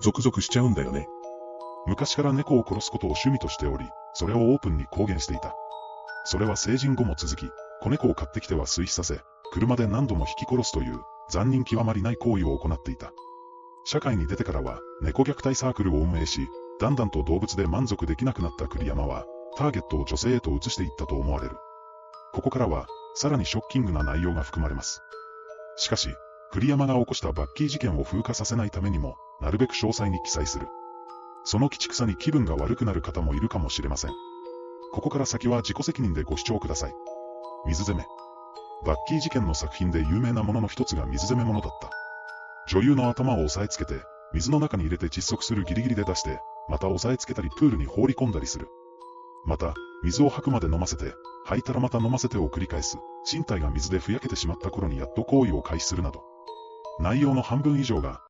ゾクゾクしちゃうんだよね。昔から猫を殺すことを趣味としており、それをオープンに公言していた。それは成人後も続き、子猫を買ってきては水死させ、車で何度も引き殺すという、残忍極まりない行為を行っていた。社会に出てからは、猫虐待サークルを運営し、だんだんと動物で満足できなくなった栗山は、ターゲットを女性へと移していったと思われる。ここからは、さらにショッキングな内容が含まれます。しかし、栗山が起こしたバッキー事件を風化させないためにも、なるべく詳細に記載する。その鬼畜さに気分が悪くなる方もいるかもしれません。ここから先は自己責任でご視聴ください。水攻め。バッキー事件の作品で有名なものの一つが水攻めものだった。女優の頭を押さえつけて、水の中に入れて窒息するギリギリで出して、また押さえつけたりプールに放り込んだりする。また、水を吐くまで飲ませて、吐いたらまた飲ませてを繰り返す、身体が水でふやけてしまった頃にやっと行為を開始するなど。内容の半分以上が、